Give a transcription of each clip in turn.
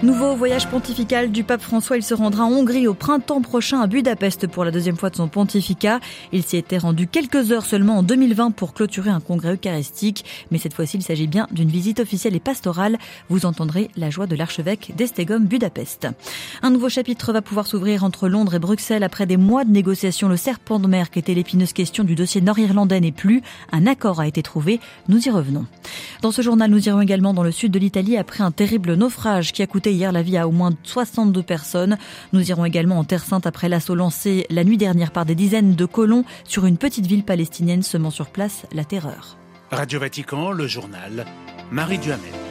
Nouveau voyage pontifical du pape François, il se rendra en Hongrie au printemps prochain à Budapest pour la deuxième fois de son pontificat. Il s'y était rendu quelques heures seulement en 2020 pour clôturer un congrès eucharistique, mais cette fois-ci il s'agit bien d'une visite officielle et pastorale. Vous entendrez la joie de l'archevêque d'Estegom Budapest. Un nouveau chapitre va pouvoir s'ouvrir entre Londres et Bruxelles après des mois de négociations. Le serpent de mer qui était l'épineuse question du dossier nord-irlandais n'est plus. Un accord a été trouvé. Nous y revenons. Dans ce journal, nous irons également dans le sud de l'Italie après un terrible naufrage qui a coûté hier la vie à au moins 62 personnes. Nous irons également en Terre Sainte après l'assaut lancé la nuit dernière par des dizaines de colons sur une petite ville palestinienne semant sur place la terreur. Radio Vatican, le journal, Marie Duhamel.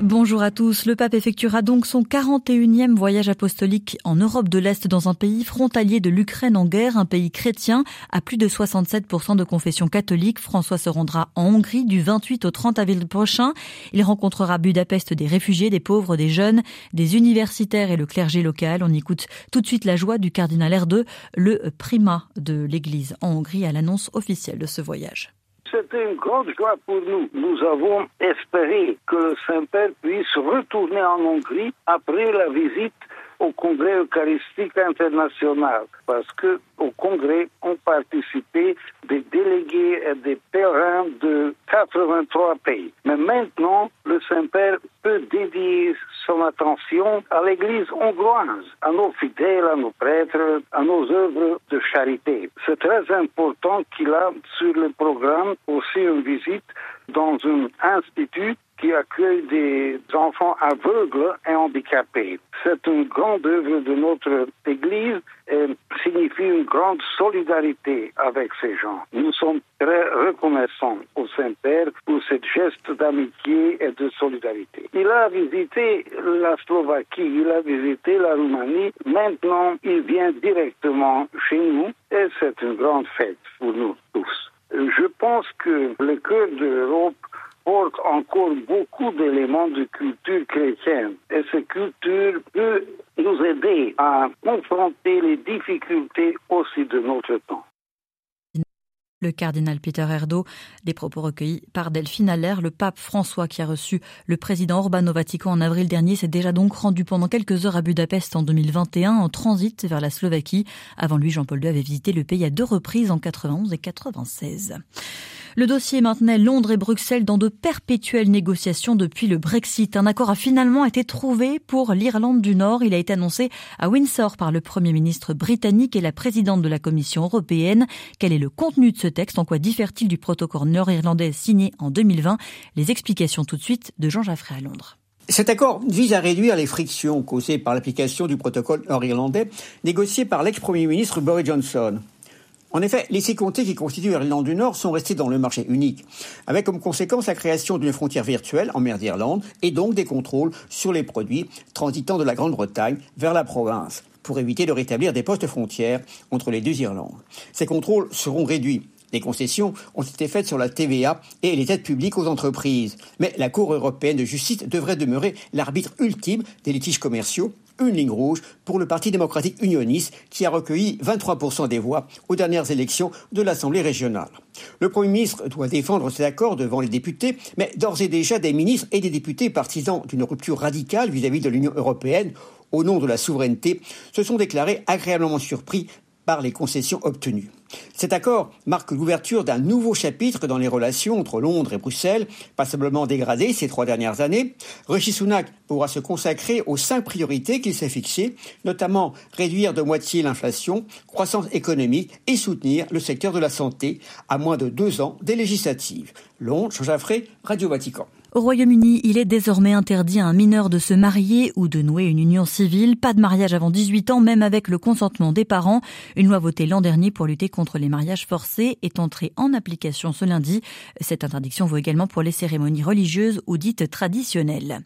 Bonjour à tous. Le pape effectuera donc son 41e voyage apostolique en Europe de l'Est dans un pays frontalier de l'Ukraine en guerre, un pays chrétien à plus de 67% de confession catholique. François se rendra en Hongrie du 28 au 30 avril prochain. Il rencontrera Budapest des réfugiés, des pauvres, des jeunes, des universitaires et le clergé local. On écoute tout de suite la joie du cardinal R2, le primat de l'Église en Hongrie à l'annonce officielle de ce voyage. C'était une grande joie pour nous. Nous avons espéré que le Saint-Père puisse retourner en Hongrie après la visite au Congrès eucharistique international parce que au Congrès ont participé des délégués et des pèlerins de 83 pays. Mais maintenant, le Saint-Père peut dédier son attention à l'Église hongroise, à nos fidèles, à nos prêtres, à nos œuvres de charité. C'est très important qu'il a sur le programme aussi une visite dans un institut qui accueille des enfants aveugles et handicapés. C'est une grande œuvre de notre Église et signifie une grande solidarité avec ces gens. Nous sommes très reconnaissants au Saint-Père pour ce geste d'amitié et de solidarité. Il a visité la Slovaquie, il a visité la Roumanie. Maintenant, il vient directement chez nous et c'est une grande fête pour nous tous. Je pense que le cœur de l'Europe porte encore beaucoup d'éléments de culture chrétienne. Et cette culture peut nous aider à confronter les difficultés aussi de notre temps. Le cardinal Peter Erdo, des propos recueillis par Delphine Allaire, le pape François qui a reçu le président Orban au Vatican en avril dernier, s'est déjà donc rendu pendant quelques heures à Budapest en 2021 en transit vers la Slovaquie. Avant lui, Jean-Paul II avait visité le pays à deux reprises en 91 et 96. Le dossier maintenait Londres et Bruxelles dans de perpétuelles négociations depuis le Brexit. Un accord a finalement été trouvé pour l'Irlande du Nord. Il a été annoncé à Windsor par le Premier ministre britannique et la présidente de la Commission européenne. Quel est le contenu de ce texte? En quoi diffère-t-il du protocole nord-irlandais signé en 2020 Les explications tout de suite de Jean Jaffré à Londres. Cet accord vise à réduire les frictions causées par l'application du protocole nord-irlandais négocié par l'ex-premier ministre Boris Johnson. En effet, les six comtés qui constituent l'Irlande du Nord sont restés dans le marché unique, avec comme conséquence la création d'une frontière virtuelle en mer d'Irlande et donc des contrôles sur les produits transitant de la Grande-Bretagne vers la province, pour éviter de rétablir des postes frontières entre les deux Irlandes. Ces contrôles seront réduits. Les concessions ont été faites sur la TVA et les aides publiques aux entreprises. Mais la Cour européenne de justice devrait demeurer l'arbitre ultime des litiges commerciaux une ligne rouge pour le Parti démocratique unioniste qui a recueilli 23% des voix aux dernières élections de l'Assemblée régionale. Le Premier ministre doit défendre cet accord devant les députés, mais d'ores et déjà des ministres et des députés partisans d'une rupture radicale vis-à-vis de l'Union européenne au nom de la souveraineté se sont déclarés agréablement surpris par les concessions obtenues. Cet accord marque l'ouverture d'un nouveau chapitre dans les relations entre Londres et Bruxelles, passablement dégradées ces trois dernières années. Rishi Sunak pourra se consacrer aux cinq priorités qu'il s'est fixées, notamment réduire de moitié l'inflation, croissance économique et soutenir le secteur de la santé à moins de deux ans des législatives. Londres, Jean Jaffré, Radio Vatican. Au Royaume-Uni, il est désormais interdit à un mineur de se marier ou de nouer une union civile. Pas de mariage avant 18 ans, même avec le consentement des parents. Une loi votée l'an dernier pour lutter contre les mariages forcés est entrée en application ce lundi. Cette interdiction vaut également pour les cérémonies religieuses ou dites traditionnelles.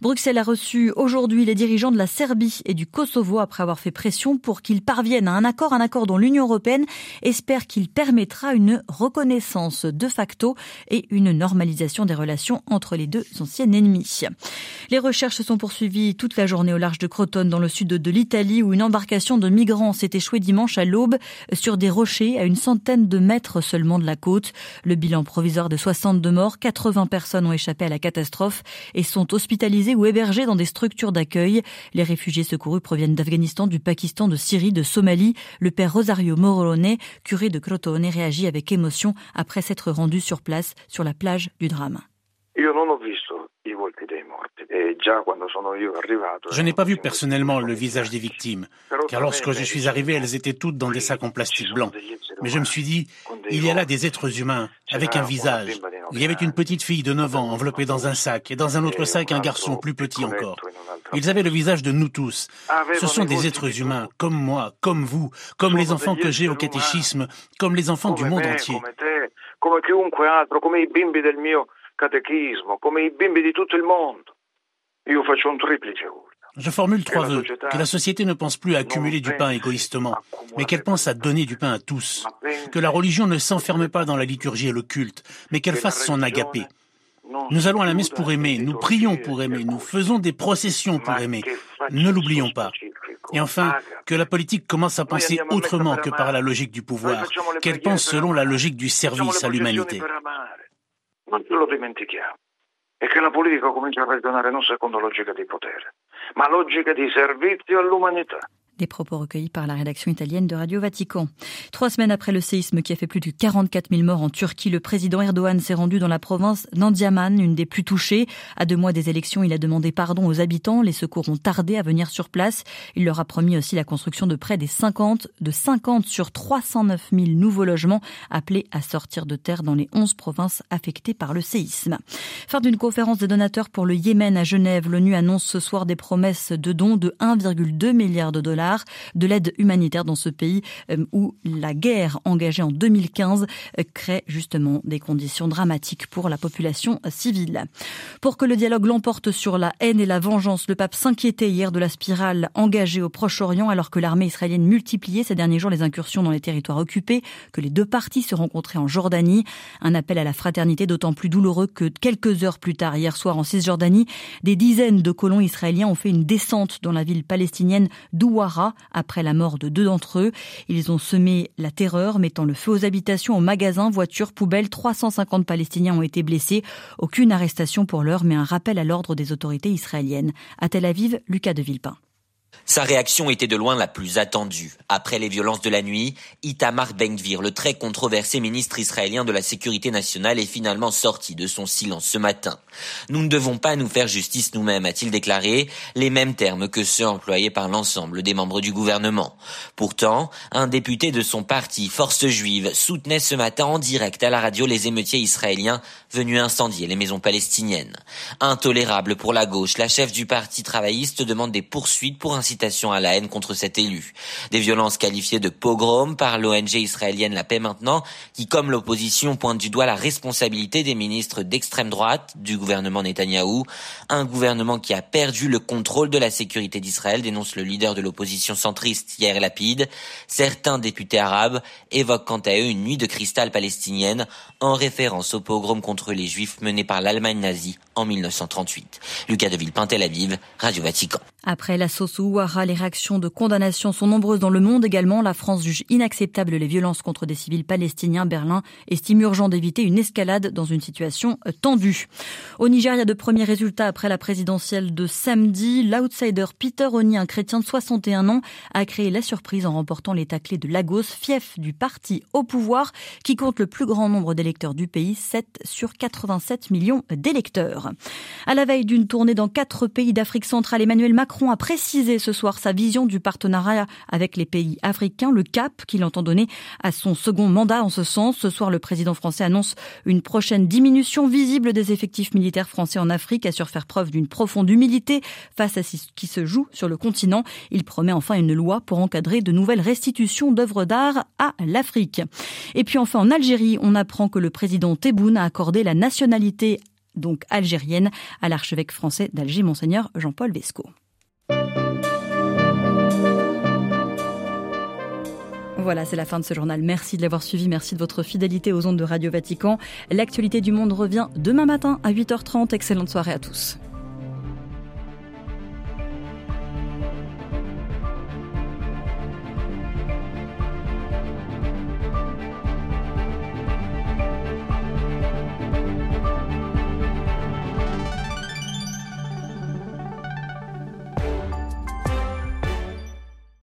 Bruxelles a reçu aujourd'hui les dirigeants de la Serbie et du Kosovo après avoir fait pression pour qu'ils parviennent à un accord, un accord dont l'Union européenne espère qu'il permettra une reconnaissance de facto et une normalisation des relations entre entre les deux anciennes ennemies. Les recherches se sont poursuivies toute la journée au large de Crotone, dans le sud de l'Italie, où une embarcation de migrants s'est échouée dimanche à l'aube sur des rochers à une centaine de mètres seulement de la côte. Le bilan provisoire de 62 morts, 80 personnes ont échappé à la catastrophe et sont hospitalisées ou hébergées dans des structures d'accueil. Les réfugiés secourus proviennent d'Afghanistan, du Pakistan, de Syrie, de Somalie. Le père Rosario Morone, curé de Crotone, réagit avec émotion après s'être rendu sur place sur la plage du drame. Je n'ai pas vu personnellement le visage des victimes, car lorsque je suis arrivé, elles étaient toutes dans des sacs en plastique blanc. Mais je me suis dit, il y a là des êtres humains avec un visage. Il y avait une petite fille de 9 ans enveloppée dans un sac et dans un autre sac un garçon plus petit encore. Ils avaient le visage de nous tous. Ce sont des êtres humains, comme moi, comme vous, comme les enfants que j'ai au catéchisme, comme les enfants du monde entier. Je formule trois vœux. Que la société ne pense plus à accumuler du pain égoïstement, mais qu'elle pense à donner du pain à tous. Que la religion ne s'enferme pas dans la liturgie et le culte, mais qu'elle fasse son agapé. Nous allons à la messe pour aimer, nous prions pour aimer, nous faisons des processions pour aimer. Ne l'oublions pas. Et enfin, que la politique commence à penser autrement que par la logique du pouvoir, qu'elle pense selon la logique du service à l'humanité. non ce lo dimentichiamo. E che la politica comincia a ragionare non secondo logica di potere, ma logica di servizio all'umanità. Des propos recueillis par la rédaction italienne de Radio Vatican. Trois semaines après le séisme qui a fait plus de 44 000 morts en Turquie, le président Erdogan s'est rendu dans la province d'Andiaman, une des plus touchées. À deux mois des élections, il a demandé pardon aux habitants. Les secours ont tardé à venir sur place. Il leur a promis aussi la construction de près des 50, de 50 sur 309 000 nouveaux logements appelés à sortir de terre dans les 11 provinces affectées par le séisme. Fin d'une conférence des donateurs pour le Yémen à Genève, l'ONU annonce ce soir des promesses de dons de 1,2 milliard de dollars de l'aide humanitaire dans ce pays euh, où la guerre engagée en 2015 euh, crée justement des conditions dramatiques pour la population civile. Pour que le dialogue l'emporte sur la haine et la vengeance, le pape s'inquiétait hier de la spirale engagée au Proche-Orient alors que l'armée israélienne multipliait ces derniers jours les incursions dans les territoires occupés, que les deux parties se rencontraient en Jordanie. Un appel à la fraternité d'autant plus douloureux que quelques heures plus tard, hier soir en Cisjordanie, des dizaines de colons israéliens ont fait une descente dans la ville palestinienne d'Ouara après la mort de deux d'entre eux. Ils ont semé la terreur, mettant le feu aux habitations, aux magasins, voitures, poubelles. 350 Palestiniens ont été blessés. Aucune arrestation pour l'heure, mais un rappel à l'ordre des autorités israéliennes. À Tel Aviv, Lucas de Villepin. Sa réaction était de loin la plus attendue. Après les violences de la nuit, Itamar Ben-Gvir, le très controversé ministre israélien de la Sécurité nationale, est finalement sorti de son silence ce matin. Nous ne devons pas nous faire justice nous-mêmes, a-t-il déclaré, les mêmes termes que ceux employés par l'ensemble des membres du gouvernement. Pourtant, un député de son parti, Force juive, soutenait ce matin en direct à la radio les émeutiers israéliens venus incendier les maisons palestiniennes. Intolérable pour la gauche, la chef du parti travailliste demande des poursuites pour incitation à la haine contre cet élu. Des violences qualifiées de pogrom par l'ONG israélienne La Paix Maintenant, qui, comme l'opposition, pointe du doigt la responsabilité des ministres d'extrême droite du gouvernement Netanyahou. Un gouvernement qui a perdu le contrôle de la sécurité d'Israël, dénonce le leader de l'opposition centriste, Yair Lapid. Certains députés arabes évoquent quant à eux une nuit de cristal palestinienne en référence au pogrom contre les juifs mené par l'Allemagne nazie en 1938. Lucas de Villepin, Aviv, Radio Vatican. Après la sauce Ouara, les réactions de condamnation sont nombreuses dans le monde également. La France juge inacceptable les violences contre des civils palestiniens. Berlin estime urgent d'éviter une escalade dans une situation tendue. Au Nigeria, de premiers résultats après la présidentielle de samedi. L'outsider Peter Oni, un chrétien de 61 ans, a créé la surprise en remportant l'état clé de Lagos, fief du parti au pouvoir, qui compte le plus grand nombre d'électeurs du pays, 7 sur 87 millions d'électeurs. À la veille d'une tournée dans quatre pays d'Afrique centrale, Emmanuel Macron Macron a précisé ce soir sa vision du partenariat avec les pays africains, le cap qu'il entend donner à son second mandat en ce sens. Ce soir, le président français annonce une prochaine diminution visible des effectifs militaires français en Afrique, assure faire preuve d'une profonde humilité face à ce qui se joue sur le continent. Il promet enfin une loi pour encadrer de nouvelles restitutions d'œuvres d'art à l'Afrique. Et puis enfin en Algérie, on apprend que le président Tebboune a accordé la nationalité donc algérienne à l'archevêque français d'Alger, monseigneur Jean-Paul Vesco. Voilà, c'est la fin de ce journal. Merci de l'avoir suivi. Merci de votre fidélité aux ondes de Radio Vatican. L'actualité du monde revient demain matin à 8h30. Excellente soirée à tous.